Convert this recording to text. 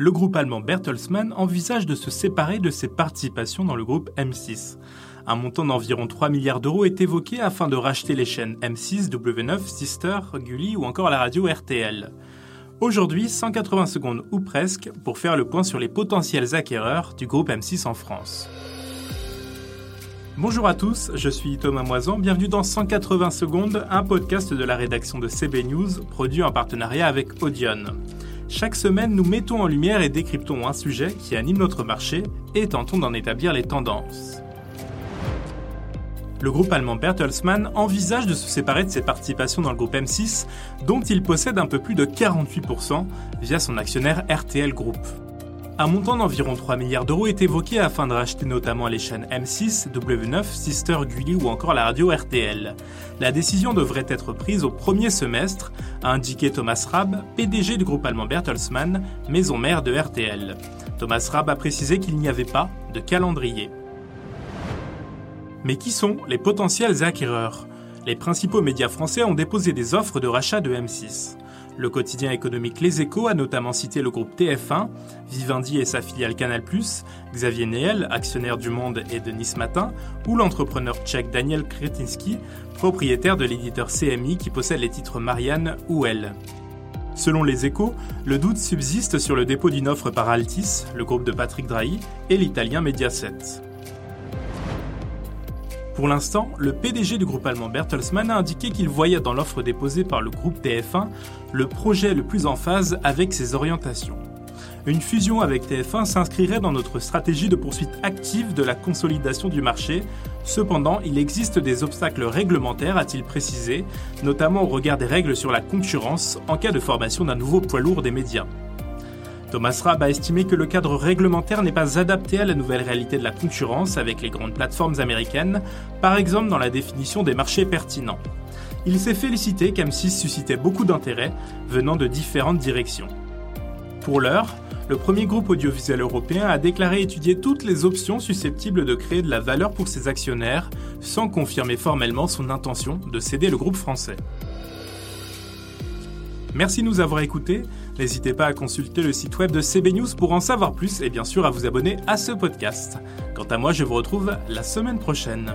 le groupe allemand Bertelsmann envisage de se séparer de ses participations dans le groupe M6. Un montant d'environ 3 milliards d'euros est évoqué afin de racheter les chaînes M6, W9, Sister, Gulli ou encore la radio RTL. Aujourd'hui, 180 secondes ou presque pour faire le point sur les potentiels acquéreurs du groupe M6 en France. Bonjour à tous, je suis Thomas Moisan, bienvenue dans 180 secondes, un podcast de la rédaction de CB News, produit en partenariat avec Audion. Chaque semaine, nous mettons en lumière et décryptons un sujet qui anime notre marché et tentons d'en établir les tendances le groupe allemand Bertelsmann envisage de se séparer de ses participations dans le groupe M6, dont il possède un peu plus de 48% via son actionnaire RTL Group. Un montant d'environ 3 milliards d'euros est évoqué afin de racheter notamment les chaînes M6, W9, Sister, Gulli ou encore la radio RTL. La décision devrait être prise au premier semestre, a indiqué Thomas Raab, PDG du groupe allemand Bertelsmann, maison mère de RTL. Thomas Raab a précisé qu'il n'y avait pas de calendrier. Mais qui sont les potentiels acquéreurs? Les principaux médias français ont déposé des offres de rachat de M6. Le quotidien économique Les Échos a notamment cité le groupe TF1, Vivendi et sa filiale Canal+, Xavier Neel, actionnaire du Monde et de Nice Matin, ou l'entrepreneur tchèque Daniel Kretinsky, propriétaire de l'éditeur CMI qui possède les titres Marianne ou Elle. Selon les échos, le doute subsiste sur le dépôt d'une offre par Altis, le groupe de Patrick Drahi, et l'italien Mediaset. Pour l'instant, le PDG du groupe allemand Bertelsmann a indiqué qu'il voyait dans l'offre déposée par le groupe TF1 le projet le plus en phase avec ses orientations. Une fusion avec TF1 s'inscrirait dans notre stratégie de poursuite active de la consolidation du marché. Cependant, il existe des obstacles réglementaires, a-t-il précisé, notamment au regard des règles sur la concurrence en cas de formation d'un nouveau poids lourd des médias. Thomas Raab a estimé que le cadre réglementaire n'est pas adapté à la nouvelle réalité de la concurrence avec les grandes plateformes américaines, par exemple dans la définition des marchés pertinents. Il s'est félicité qu'M6 suscitait beaucoup d'intérêt venant de différentes directions. Pour l'heure, le premier groupe audiovisuel européen a déclaré étudier toutes les options susceptibles de créer de la valeur pour ses actionnaires, sans confirmer formellement son intention de céder le groupe français. Merci de nous avoir écoutés. N'hésitez pas à consulter le site web de CB News pour en savoir plus et bien sûr à vous abonner à ce podcast. Quant à moi, je vous retrouve la semaine prochaine.